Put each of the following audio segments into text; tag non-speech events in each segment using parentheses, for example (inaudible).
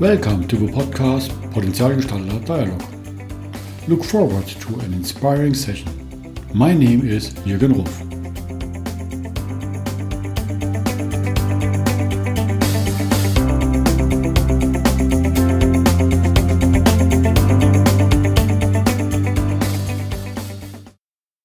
Welcome to the podcast Potenzialgestalter Dialog. Look forward to an inspiring session. My name is Jürgen Ruf.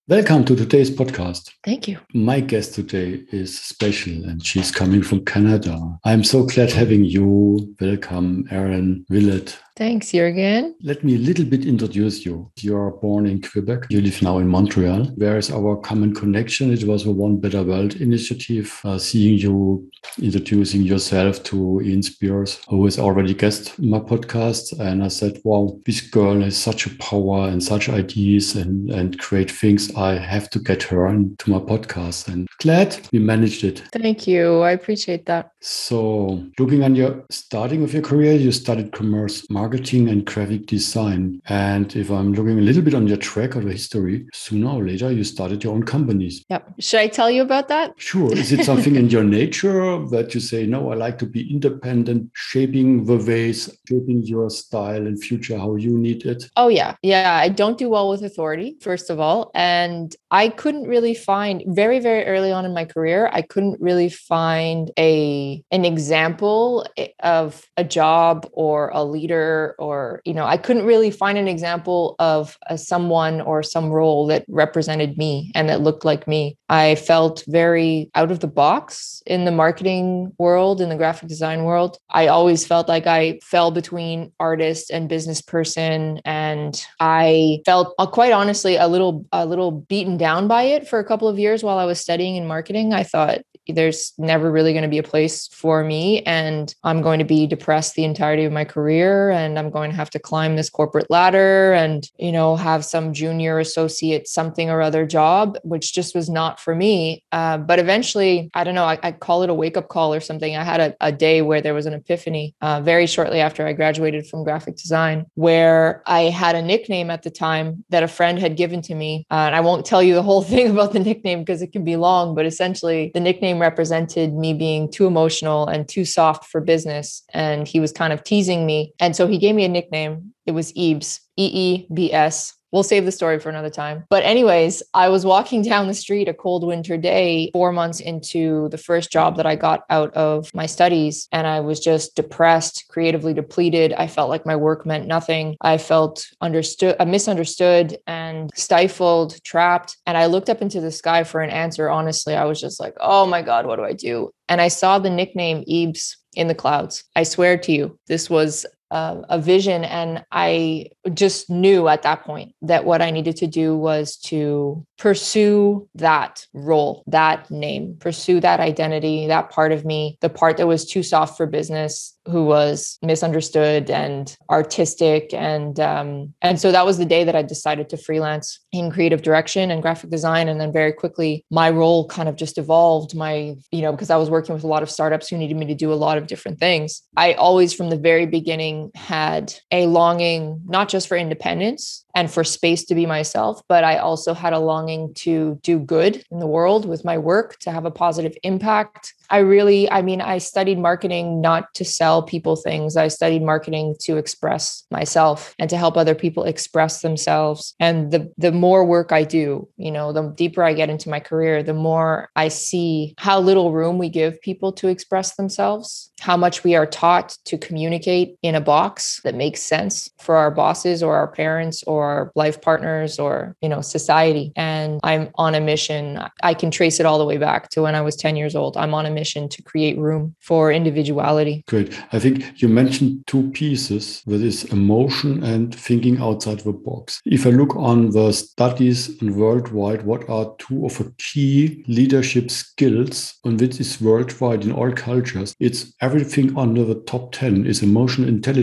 Welcome to today's podcast. Thank you. My guest today is special and she's coming from Canada. I'm so glad having you. Welcome, Erin Willett. Thanks, Jürgen. Let me a little bit introduce you. You are born in Quebec. You live now in Montreal. Where is our common connection? It was a One Better World initiative. Uh, seeing you introducing yourself to Ian Spears, who is already guest in my podcast. And I said, wow, this girl has such a power and such ideas and, and great things. I have to get her into my podcast. And glad we managed it. Thank you. I appreciate that. So looking on your starting of your career, you studied commerce marketing marketing and graphic design. And if I'm looking a little bit on your track or the history, sooner or later you started your own companies. Yep. Should I tell you about that? Sure. Is it something in your (laughs) nature that you say, no, I like to be independent, shaping the ways, shaping your style and future how you need it? Oh, yeah. Yeah. I don't do well with authority, first of all. And I couldn't really find very, very early on in my career, I couldn't really find a an example eh, of a job or a leader or you know i couldn't really find an example of a someone or some role that represented me and that looked like me. I felt very out of the box in the marketing world in the graphic design world. I always felt like i fell between artist and business person and i felt uh, quite honestly a little a little beaten down by it for a couple of years while i was studying in marketing. I thought there's never really going to be a place for me and i'm going to be depressed the entirety of my career and i'm going to have to climb this corporate ladder and you know have some junior associate something or other job which just was not for me uh, but eventually i don't know I, I, call it a wake-up call or something i had a, a day where there was an epiphany uh, very shortly after i graduated from graphic design where i had a nickname at the time that a friend had given to me uh, and i won't tell you the whole (laughs) thing about the nickname because it can be long but essentially the nickname represented me being too emotional and too soft for business. And he was kind of teasing me. And so he gave me a nickname. It was Eebs, E E B S we'll save the story for another time. But, anyways, I was walking (laughs) down the street a cold winter day, four months into the first job that I got out of my studies. And I was just depressed, creatively depleted. I felt like my work meant nothing. I felt understood, uh, misunderstood and stifled, trapped. And I looked up into the sky for an answer. Honestly, I was just like, oh my God, what do I do? And I saw the nickname Eebs in the clouds. I swear to you, this was uh, a vision. And I just knew at that point that what I needed to do was to pursue that role, that name, pursue that identity, that part of me, the part that was too soft for business, who was misunderstood and artistic and um, and so that was the day that i decided to freelance in creative direction and graphic design and then very quickly my role kind of just evolved my you know because i was working with a lot of startups who needed me to do a lot of different things i always from the very beginning had a longing not just for independence and for space to be myself. But I also had a longing to do good in the world with my work, to have a positive impact. I really, I mean, I studied marketing not to sell people things. I studied marketing to express myself and to help other people express themselves. And the the more work I do, you know, the deeper I get into my career, the more I see how little room we give people to express themselves, how much we are taught to communicate in a box that makes sense for our bosses or our parents or our life partners or you know society. And i'm on a mission. I can trace it all the way back to when i was 10 years old. I'm on a mission to create room for individuality. Great i think you mentioned two pieces that is emotion and thinking outside the box. If i look on the studies worldwide what are two of the key leadership skills and which is worldwide in all cultures? It's everything under the top 10 is emotional intelligence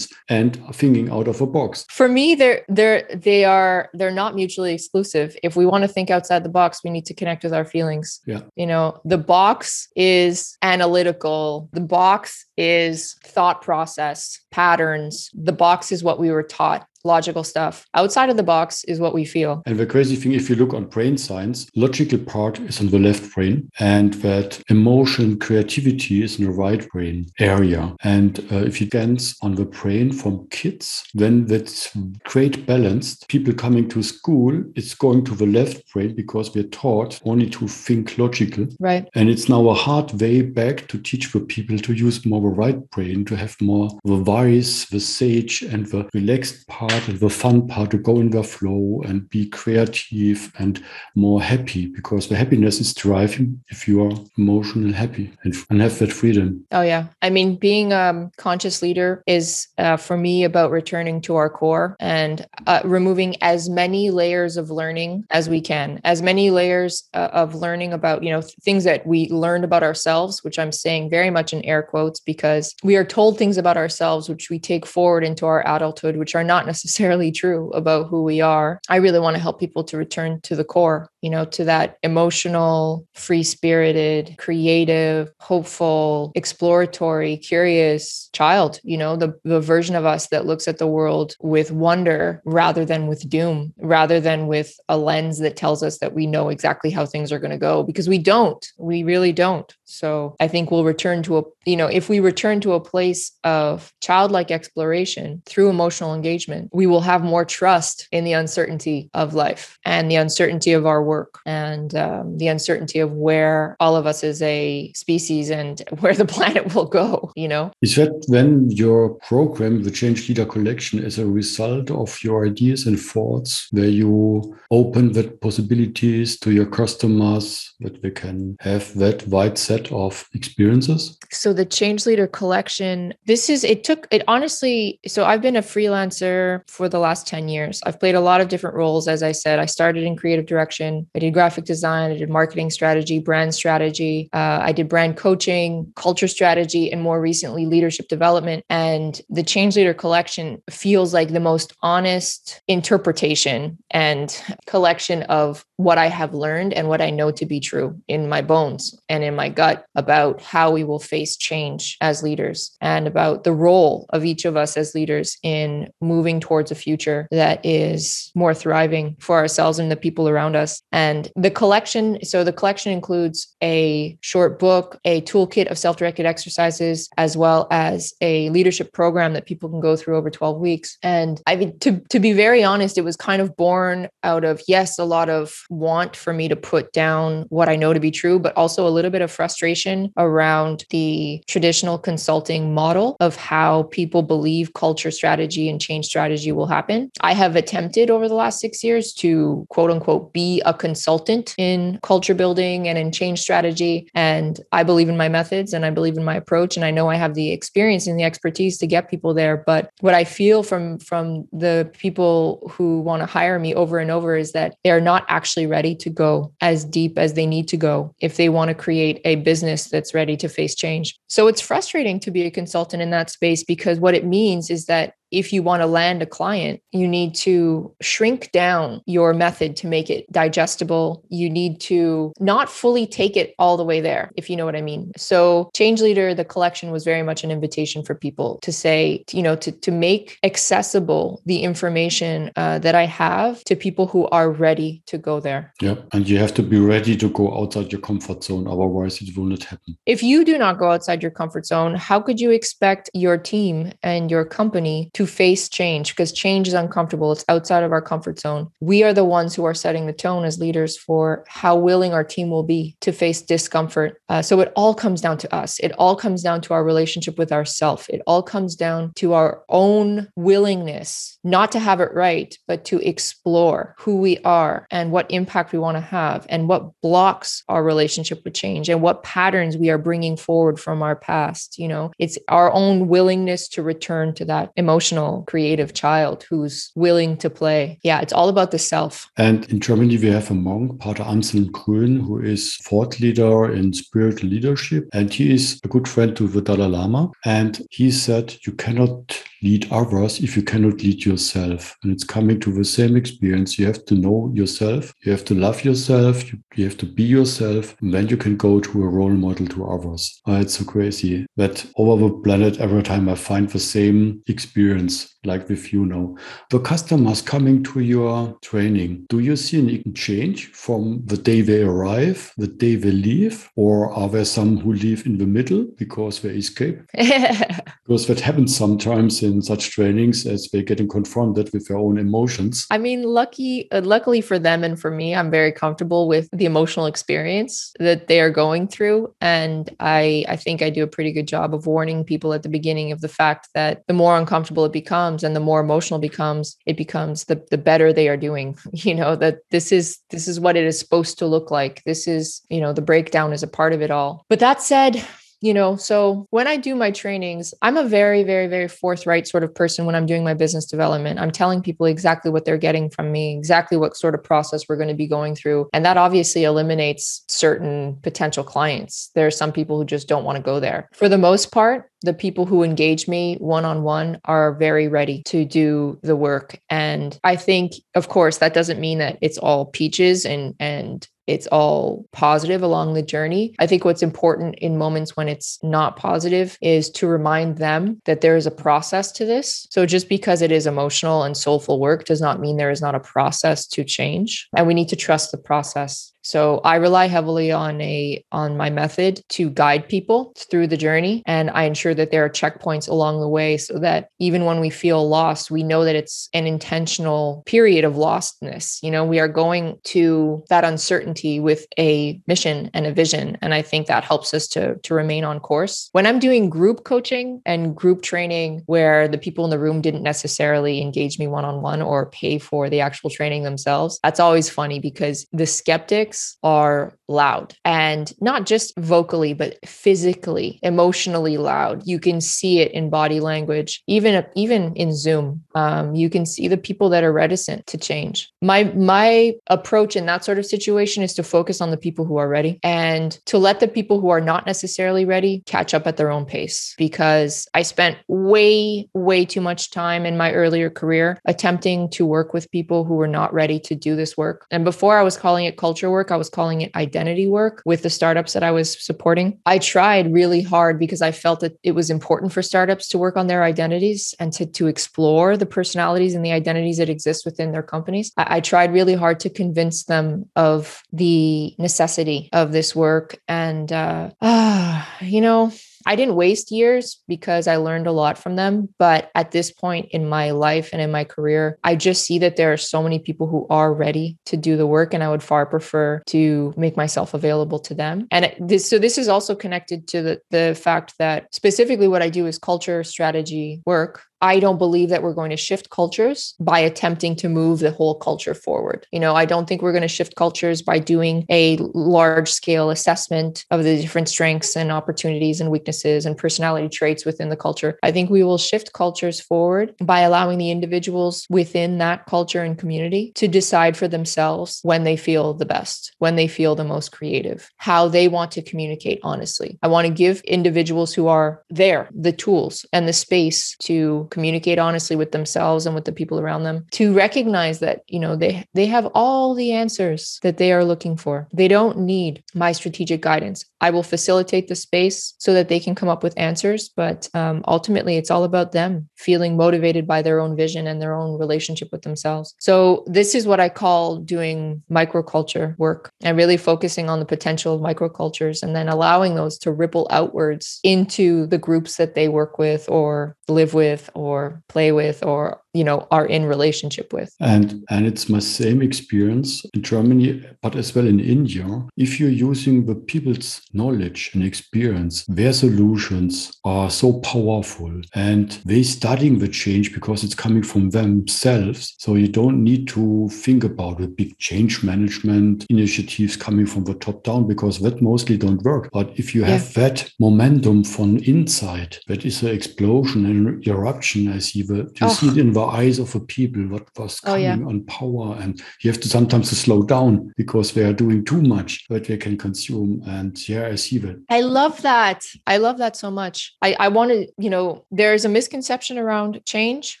and thinking out of a box. For me they're they're they are they're not mutually exclusive. If we want to think outside the box we need to connect with our feelings. Yeah. You know the box is analytical. The box is thought process patterns the box is what we were taught logical stuff. Outside of the box is what we feel. And the crazy thing, if you look on brain science, logical part is on the left brain, and that emotion creativity is in the right brain area. And uh, if you dance on the brain from kids, then that's great balanced. People coming to school, it's going to the left brain because we're taught only to think logical. Right. And it's now a hard way back to teach the people to use more the right brain, to have more the wise, the sage, and the relaxed part and the fun part to go in the flow and be creative and more happy because the happiness is driving if you are emotional happy and, and have that freedom. Oh, yeah. I mean, being a conscious leader is uh, for me about returning to our core and uh, removing as many layers of learning as we can, as many layers uh, of learning about, you know, things that we learned about ourselves, which I'm saying very much in air quotes because we are told things about ourselves, which we take forward into our adulthood, which are not (laughs) necessarily true about who we are. I really want to help people to return to the core, you know, to that emotional, free spirited, creative, hopeful, exploratory, curious child, you know, the, the version of us that looks at the world with wonder rather than with doom, rather than with a lens that tells us that we know exactly how things are going to go because we don't. We really don't. So I think we'll return to a, you know, if we return to a place of childlike exploration through emotional engagement, we will have more trust in the uncertainty of life and the uncertainty of our work and um, the uncertainty of where all of us as a species and (laughs) where the planet will go, you know? Is that then your program, the Change Leader Collection, is a result of your ideas and thoughts where you open that possibilities to your customers that they can have that wide set of experiences? So the Change Leader Collection, this is, it took, it honestly, so I've been a freelancer for the last 10 years. I've played a lot of different roles. As I said, I started in creative direction. I did graphic design. I did marketing strategy, brand strategy. Uh, I did brand coaching, culture strategy, and more recently, leadership development. And the Change Leader Collection feels like the most honest interpretation and collection of what I have learned and what I know to be true in my bones and in my gut about how we will face change as leaders and about the role of each of us as leaders in moving towards a future that is more thriving for ourselves and the people around us. And the collection so the collection includes a short book, a toolkit of self directed exercises, as well as a leadership program that people can go through over 12 weeks. And I mean, to, to be very honest, it was kind of born out of, yes, a lot of want for me to put down what I know to be true, but also a little bit of frustration around the traditional consulting model of how people believe culture strategy and change strategy will happen. I have attempted over the last six years to quote unquote be a consultant in culture building and in change strategy. And I believe in my methods and I believe in my approach. And I know I have the experience and the expertise to get people there. But what I feel from from the people who want to hire me over and over is that they're not actually ready to go as deep as they need to go if they want to create a business that's ready to face change. So it's frustrating to be a consultant in that space because what it means is that if you want to land a client, you need to shrink down your method to make it digestible. You need to not fully take it all the way there, if you know what I mean. So, Change Leader, the collection was very much an invitation for people to say, you know, to, to make accessible the information uh, that I have to people who are ready to go there. Yeah. And you have to be ready to go outside your comfort zone. Otherwise, it will not happen. If you do not go outside your comfort zone, how could you expect your team and your company to face change because change is uncomfortable. It's outside of our comfort zone. We are the ones who are setting the tone as leaders for how willing our team will be to face discomfort. Uh, so it all comes down to us. It all comes down to our relationship with ourself. It all comes down to our own willingness not to have it right, but to explore who we are and what impact we want to have and what blocks our relationship with change and what patterns we are bringing forward from our past. You know, it's our own willingness to return to that emotional emotional, creative child who's willing to play. Yeah, it's all about the self. And in Germany, we have a monk, Pater Anselm Grün, who is thought leader in spiritual leadership. And he is a good friend to the Dalai Lama. And he said, you cannot lead others if you cannot lead yourself. And it's coming to the same experience. You have to know yourself, you have to love yourself, you, you have to be yourself, and then you can go to a role model to others. Uh, it's so crazy that over the planet, every time I find the same experience, like with you now, the customers coming to your training, do you see an change from the day they arrive, the day they leave, or are there some who leave in the middle because they escape? (laughs) because that happens sometimes in such trainings as they're getting confronted with their own emotions. I mean, lucky, uh, luckily for them and for me, I'm very comfortable with the emotional experience that they are going through, and I, I think I do a pretty good job of warning people at the beginning of the fact that the more uncomfortable it becomes and the more emotional it becomes, it becomes the the better they are doing. (laughs) You know that this is this is what it is supposed to look like. This is you know the breakdown is a part of it all. But that said you know so when i do my trainings i'm a very very very forthright sort of person when i'm doing my business development. I'm telling people exactly what they're getting from me exactly what sort of process we're going to be going through and that obviously eliminates certain potential clients. There are some people who just don't want to go there. For the most part the people who engage me one on one are very ready to do the work and i think of course that doesn't mean that it's all peaches and and it's all positive along the journey. I think what's important in moments when it's not positive is to remind them that there is a process to this. So just because it is emotional and soulful work does not mean there is not a process to change. And we need to trust the process. So I rely heavily on a on my method to guide people through the journey and I ensure that there are checkpoints along the way so that even when we feel lost, we know that it's an intentional period of lostness. You know, we are going to that uncertainty with a mission and a vision and I think that helps us to to remain on course. When I'm doing group coaching and group training where the people in the room didn't necessarily engage me one-on-one or pay for the actual training themselves, that's always funny because the skeptics are loud and not just vocally, but physically, emotionally loud. You can see it in body language, even, even in Zoom. Um, you can see the people that are reticent to change. My, my approach in that sort of situation is to focus on the people who are ready and to let the people who are not necessarily ready catch up at their own pace because I spent way, way too much time in my earlier career attempting to work with people who were not ready to do this work. And before I was calling it culture work, work. I was calling it identity work with the startups that I was supporting. I tried really hard because I felt that it was important for startups to work on their identities and to, to explore the personalities and the identities that exist within their companies. I, I tried really hard to convince them of the necessity of this work. And, uh, uh (sighs) you know, I didn't waste years because I learned a lot from them. But at this point in my life and in my career, I just see that there are so many people who are ready to do the work. And I would far prefer to make myself available to them. And this, so this is also connected to the, the fact that specifically what I do is culture strategy work I don't believe that we're going to shift cultures by attempting to move the whole culture forward. You know, I don't think we're going to shift cultures by doing a large scale assessment of the different strengths and opportunities and weaknesses and personality traits within the culture. I think we will shift cultures forward by allowing the individuals within that culture and community to decide for themselves when they feel the best, when they feel the most creative, how they want to communicate honestly. I want to give individuals who are there the tools and the space to communicate honestly with themselves and with the people around them to recognize that you know they they have all the answers that they are looking for. They don't need my strategic guidance. I will facilitate the space so that they can come up with answers but um, ultimately it's all about them feeling motivated by their own vision and their own relationship with themselves. So this is what i call doing microculture work and really focusing on the potential of microcultures and then allowing those to ripple outwards into the groups that they work with or live with or play with or you know are in relationship with and and it's my same experience in germany but as well in india if you're using the people's knowledge and experience their solutions are so powerful and they studying the change because it's coming from themselves so you don't need to think about the big change management initiatives coming from the top down because that mostly don't work but if you have yeah. that momentum from inside that is an explosion and eruption i see the you oh. see it in the eyes of the people, what was Oh, coming yeah. on power. And you have to sometimes to slow down because they are doing too much that they can consume. And yeah, I see that. I love that. I love that so much. I, I want to, you know, there's a misconception around change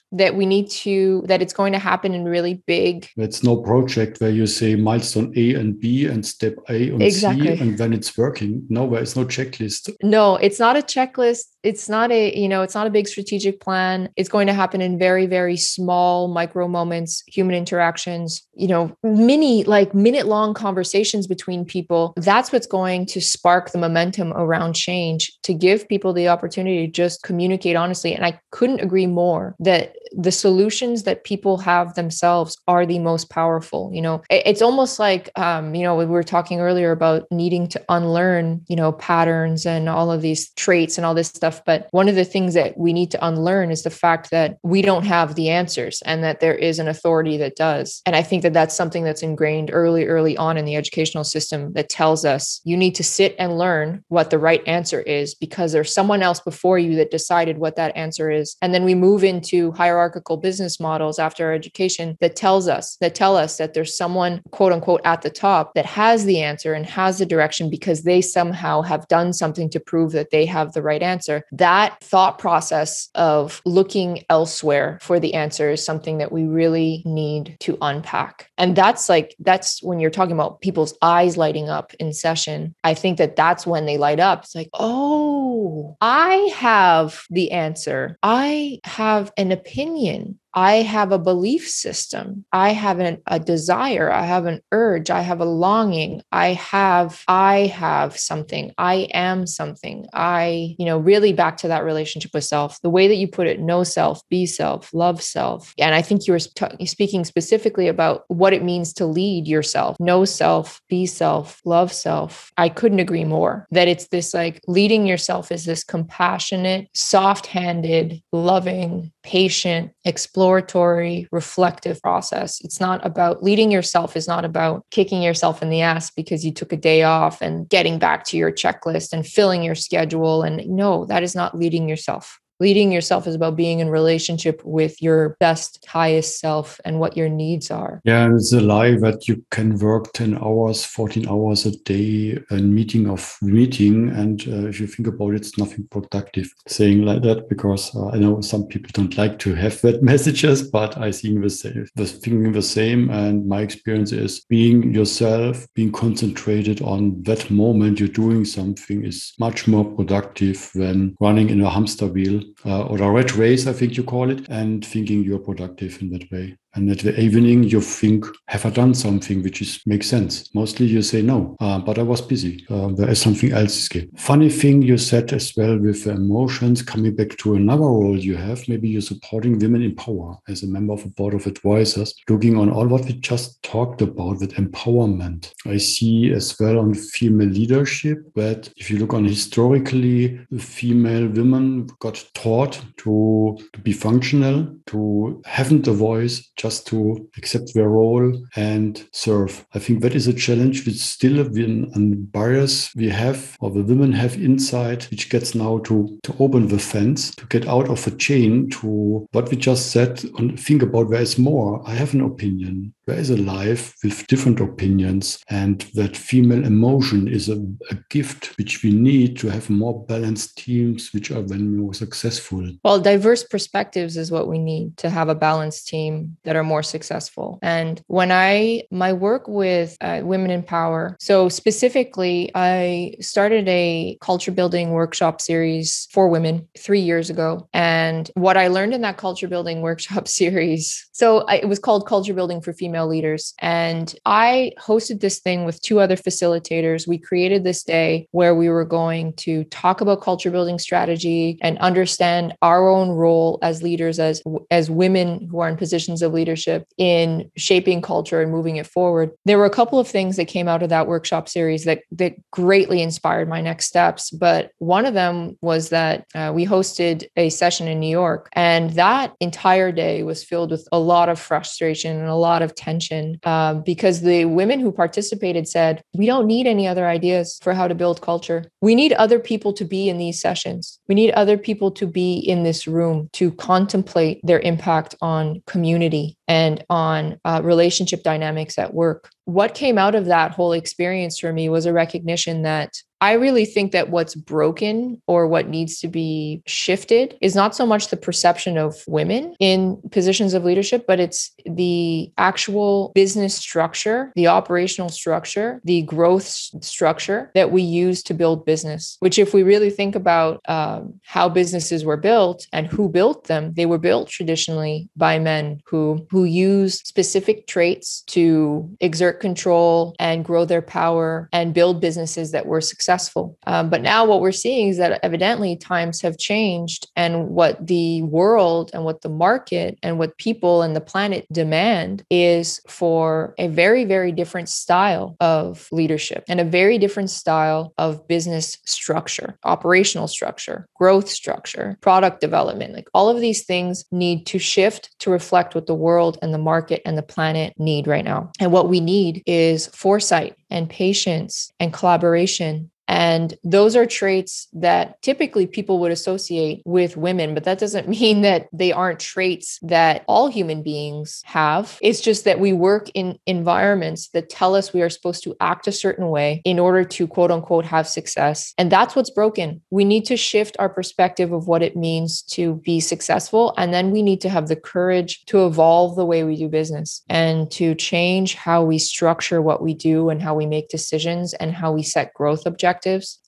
that we need to, that it's going to happen in really big. It's no project where you say milestone A and B and step A and Exactly. C, and then it's working. No, there is no checklist. No, it's not a checklist. It's not a, you know, it's not a big strategic plan. It's going to happen in very, very small micro moments, human interactions, you know, mini, like minute long conversations between people. That's what's going to spark the momentum around change to give people the opportunity to just communicate honestly. And I couldn't agree more that the solutions that people have themselves are the most powerful. You know, it's almost like, um, you know, we were talking earlier about needing to unlearn, you know, patterns and all of these traits and all this stuff. But one of the things that we need to unlearn is the fact that we don't have the answers and that there is an authority that does. And I think that that's something that's ingrained early, early on in the educational system that tells us you need to sit and learn what the right answer is because there's someone else before you that decided what that answer is. And then we move into hierarchical business models after our education that tells us, that tell us that there's someone, quote unquote, at the top that has the answer and has the direction because they somehow have done something to prove that they have the right answer. That thought process of looking elsewhere for the answer is something that we really need to unpack. And that's like, that's when you're talking about people's eyes lighting up in session. I think that that's when they light up. It's like, oh, I have the answer. I have an opinion. I have a belief system. I have an, a desire. I have an urge. I have a longing. I have, I have something. I am something. I, you know, really back to that relationship with self, the way that you put it, know self, be self, love self. And I think you were t- speaking specifically about what it means to lead yourself, know self, be self, love self. I couldn't agree more that it's this like leading yourself is this compassionate, soft handed, loving, patient, exploratory, reflective process. It's not about leading yourself, is not about kicking yourself in the ass because you took a day off and getting back to your checklist and filling your schedule. And no, that is not leading yourself. Leading yourself is about being in relationship with your best, highest self and what your needs are. Yeah, and it's a lie that you can work 10 hours, 14 hours a day, and meeting of meeting. And uh, if you think about it, it's nothing productive saying like that because uh, I know some people don't like to have (laughs) that messages, but I think the same, the thinking the same. And my experience is being yourself, being concentrated on that moment you're doing something is much more productive than running in a hamster wheel uh, or red race, I think you call it, and thinking you're productive in that way. And at the evening, you think, have I done something which is makes sense? Mostly you say no, uh, but I was busy. Uh, there is something else. Again. Funny thing you said as well with emotions, coming back to another role you have, maybe you're supporting women in power as a member of a board of advisors, looking on all what we just talked about with empowerment. I see as well on female leadership that if you look on historically, female women got taught to, to be functional, to haven't a voice, just to accept their role and serve. I think that is a challenge which still been a bias we have or the women have inside, which gets now to, to open the fence, to get out of the chain to what we just said and think about there is more. I have an opinion. There is a life with different opinions, and that female emotion is a, a gift which we need to have more balanced teams, which are then more successful. Well, diverse perspectives is what we need to have a balanced team that are more successful. And when I, my work with uh, women in power, so specifically, I started a culture building workshop series for women three years ago. And what I learned in that culture building workshop (laughs) series, so I, it was called Culture Building for Female Leaders. And I hosted this thing with two other facilitators. We created this day where we were going to talk about culture building strategy and understand our own role as leaders, as, as women who are in positions of leadership in shaping culture and moving it forward. There were a couple of things that came out of that workshop series that, that greatly inspired my next steps. But one of them was that uh, we hosted a session in New York, and that entire day was filled with a lot of frustration and a lot of tension um, because the women who participated said, We don't need any other ideas for how to build culture. We need other people to be in these sessions. We need other people to be in this room to contemplate their impact on community and on uh, relationship dynamics at work. What came out of that whole experience for me was a recognition that I really think that what's broken or what needs to be shifted is not so much the perception of women in positions of leadership, but it's the actual business structure, the operational structure, the growth structure that we use to build business. Which, if we really think about um, how businesses were built and who built them, they were built traditionally by men who who use specific traits to exert control and grow their power and build businesses that were successful successful. Um, but now what we're seeing is that evidently times have changed, and what the world and what the market and what people and the planet demand is for a very, very different style of leadership and a very different style of business structure, operational structure, growth structure, product development. Like all of these things need to shift to reflect what the world and the market and the planet need right now. And what we need is foresight and patience and collaboration and those are traits that typically people would associate with women, but that doesn't (laughs) mean that they aren't traits that all human beings have. It's just that we work in environments that tell us we are supposed to act a certain way in order to quote unquote have success. And that's what's broken. We need to shift our perspective of what it means to be successful. And then we need to have the courage to evolve the way we do business and to change how we structure what we do and how we make decisions and how we set growth objectives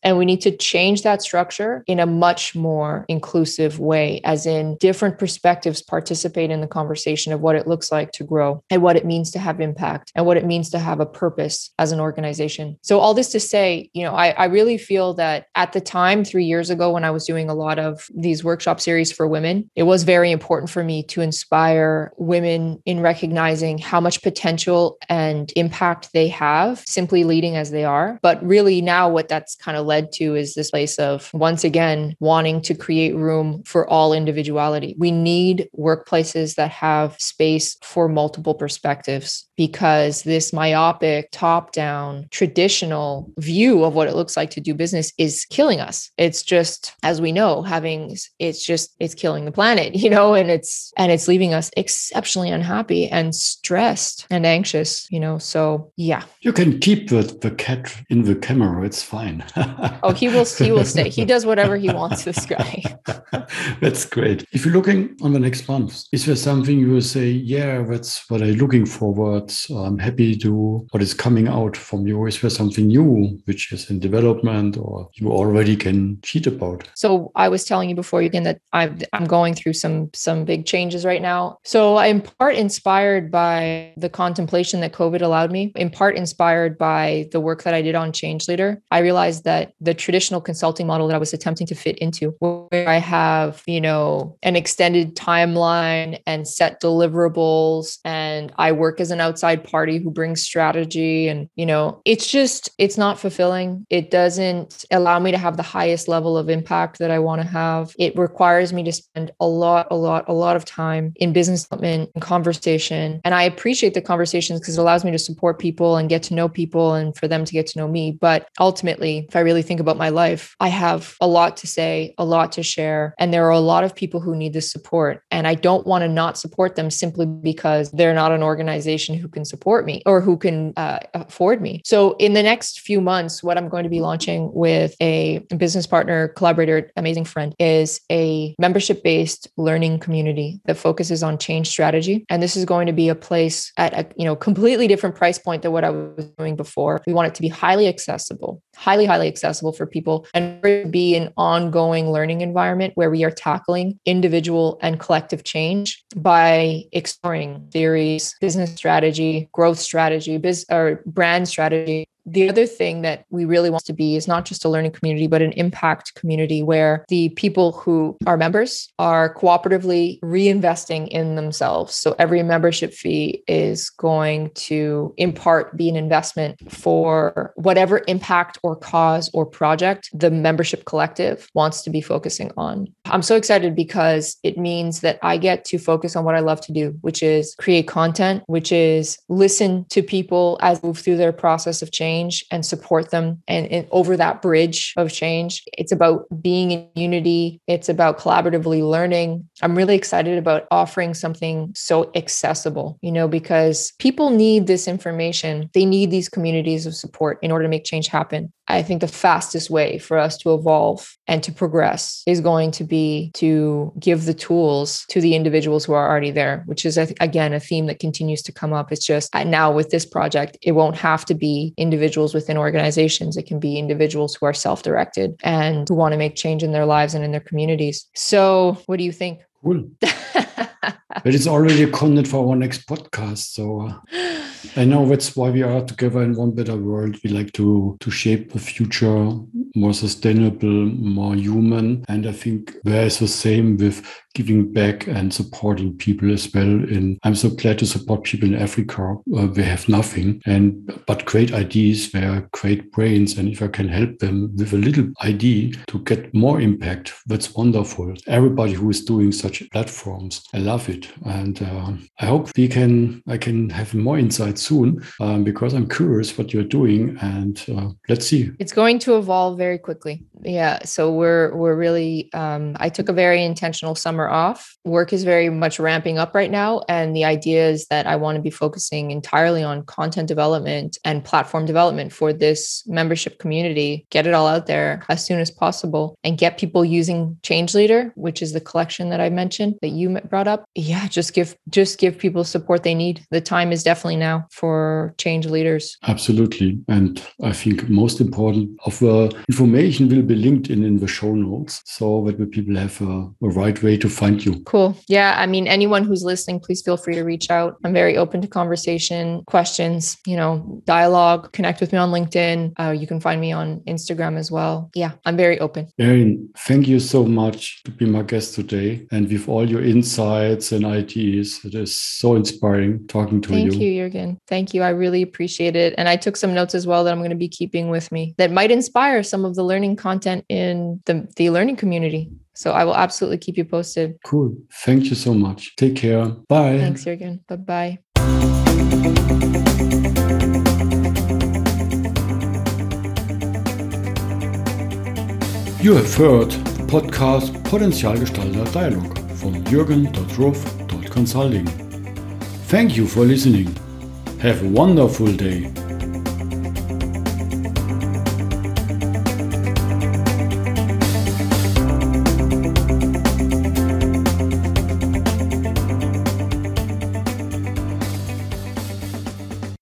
And we need to change that structure in a much more inclusive way, as in different perspectives participate in the conversation of what it looks like to grow and what it means to have impact and what it means to have a purpose as an organization. So, all this to say, you know, I, I really feel that at the time, three years ago, when I was doing a lot of these workshop series for women, it was very important for me to inspire women in recognizing how much potential and impact they have simply leading as they are. But really, now what that that's kind of led to is this place of once again wanting to create room for all individuality. We need workplaces that have space for multiple perspectives because this myopic, top down, traditional view of what it looks like to do business is killing us. It's just, as we know, having it's just, it's killing the planet, (laughs) you know, and it's, and it's leaving us exceptionally unhappy and stressed and anxious, you know. So, yeah. You can keep the, the cat in the camera. It's fine fine. oh, he will. He will stay. He does whatever he wants. This (laughs) guy. that's great. If you're looking on the next month, is there something you will say? Yeah, that's what I'm looking forward. I'm happy to what is coming out from you. Is there something new which is in development or you already can cheat about? So I was telling you before you again that I'm I'm going through some some big changes right now. So I'm part inspired by the contemplation that COVID allowed me. In part inspired by the work that I did on Change Leader. I realized realized that the traditional consulting model that I was attempting to fit into, where I have, you know, an extended timeline and set deliverables, and I work as an outside party who brings strategy, and, you know, it's just, it's not fulfilling. It doesn't allow me to have the highest level of impact that I want to have. It requires me to spend a lot, a lot, a lot of time in business development and conversation. And I appreciate the conversations because it allows me to support people and get to know people and for them to get to know me. But ultimately, if I really think about my life, I have a lot to say, a lot to share. And there are a lot of people who need this support. And I don't want to not support them simply because they're not an organization who can support me or who can uh, afford me. So, in the next few months, what I'm going to be launching with a business partner, collaborator, amazing friend is a membership based learning community that focuses on change strategy. And this is going to be a place at a you know completely different price point than what I was doing before. We want it to be highly accessible, highly highly, highly accessible for people. And be an ongoing learning environment where we are tackling individual and collective change by exploring theories, business strategy, growth strategy, biz, or brand strategy, the other thing that we really want to be is not just a learning community, but an impact community where the people who are members are cooperatively reinvesting in themselves. So every membership fee is going to, in part, be an investment for whatever impact or cause or project the membership collective wants to be focusing on. I'm so excited because it means that I get to focus on what I love to do, which is create content, which is listen to people as move through their process of change and support them and, and over that bridge of change. It's about being in unity. It's about collaboratively learning. I'm really excited about offering something so accessible, you know, because people need this information. They need these communities of support in order to make change happen. I think the fastest way for us to evolve and to progress is going to be to give the tools to the individuals who are already there, which is, again, a theme that continues to come up. It's just uh, now with this project, it won't have to be individuals within organizations. It can be individuals who are self directed and who want to make change in their lives and in their communities. So, what do you think? Cool. (laughs) but it's already a content for our next podcast. So, uh... I know that's why we are together in one better world. We like to to shape a future more sustainable, more human. And I think there is the same with giving back and supporting people as well. And I'm so glad to support people in Africa. Uh, they have nothing and but great ideas. They are great brains, and if I can help them with a little idea to get more impact, that's wonderful. Everybody who is doing such platforms, I love it, and uh, I hope we can. I can have more insight soon um, because I'm curious what you're doing, and uh, let's see. It's going to evolve very quickly. Yeah, so we're we're really. Um, I took a very intentional summer off. Work is very much ramping up right now. And the idea is that I want to be focusing entirely on content development and platform development for this membership community, get it all out there as soon as possible and get people using Change Leader, which is the collection that I mentioned that you brought up. Yeah, just give just give people support they need. The time is definitely now for change leaders. Absolutely. And I think most important of the information will be linked in, in the show notes so that the people have a, a right way to find you. Cool. Yeah. I mean, anyone who's listening, please feel free to reach out. I'm very open to conversation, questions, you know, dialogue. Connect with me on LinkedIn. Uh, you can find me on Instagram as well. Yeah, I'm very open. Erin, thank you so much to be my guest today and with all your insights and ideas. It is so inspiring talking to thank you. Thank you, Jürgen. Thank you. I really appreciate it. And I took some notes as well that I'm going to be keeping with me that might inspire some of the learning content in the, the learning community. So I will absolutely keep you posted. Cool. Thank you so much. Take care. Bye. Thanks, Jürgen. Bye bye. You have heard the podcast Potenzialgestalter Dialog from jürgen.ruff.consulting. Thank you for listening. Have a wonderful day.